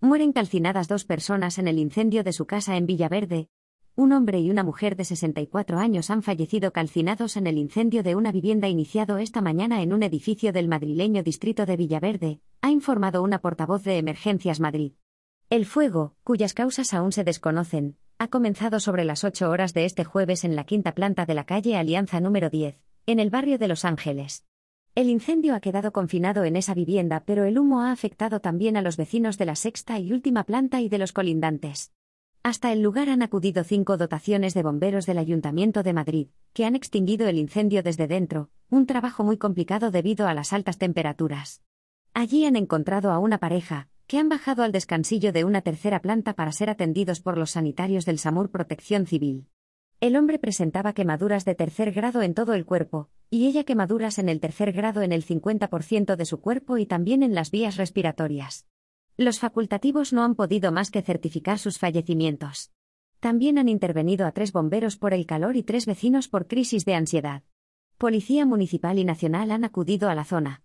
Mueren calcinadas dos personas en el incendio de su casa en Villaverde. Un hombre y una mujer de 64 años han fallecido calcinados en el incendio de una vivienda iniciado esta mañana en un edificio del madrileño distrito de Villaverde, ha informado una portavoz de Emergencias Madrid. El fuego, cuyas causas aún se desconocen, ha comenzado sobre las 8 horas de este jueves en la quinta planta de la calle Alianza número 10, en el barrio de Los Ángeles. El incendio ha quedado confinado en esa vivienda, pero el humo ha afectado también a los vecinos de la sexta y última planta y de los colindantes. Hasta el lugar han acudido cinco dotaciones de bomberos del Ayuntamiento de Madrid, que han extinguido el incendio desde dentro, un trabajo muy complicado debido a las altas temperaturas. Allí han encontrado a una pareja, que han bajado al descansillo de una tercera planta para ser atendidos por los sanitarios del SAMUR Protección Civil. El hombre presentaba quemaduras de tercer grado en todo el cuerpo, y ella quemaduras en el tercer grado en el 50% de su cuerpo y también en las vías respiratorias. Los facultativos no han podido más que certificar sus fallecimientos. También han intervenido a tres bomberos por el calor y tres vecinos por crisis de ansiedad. Policía Municipal y Nacional han acudido a la zona.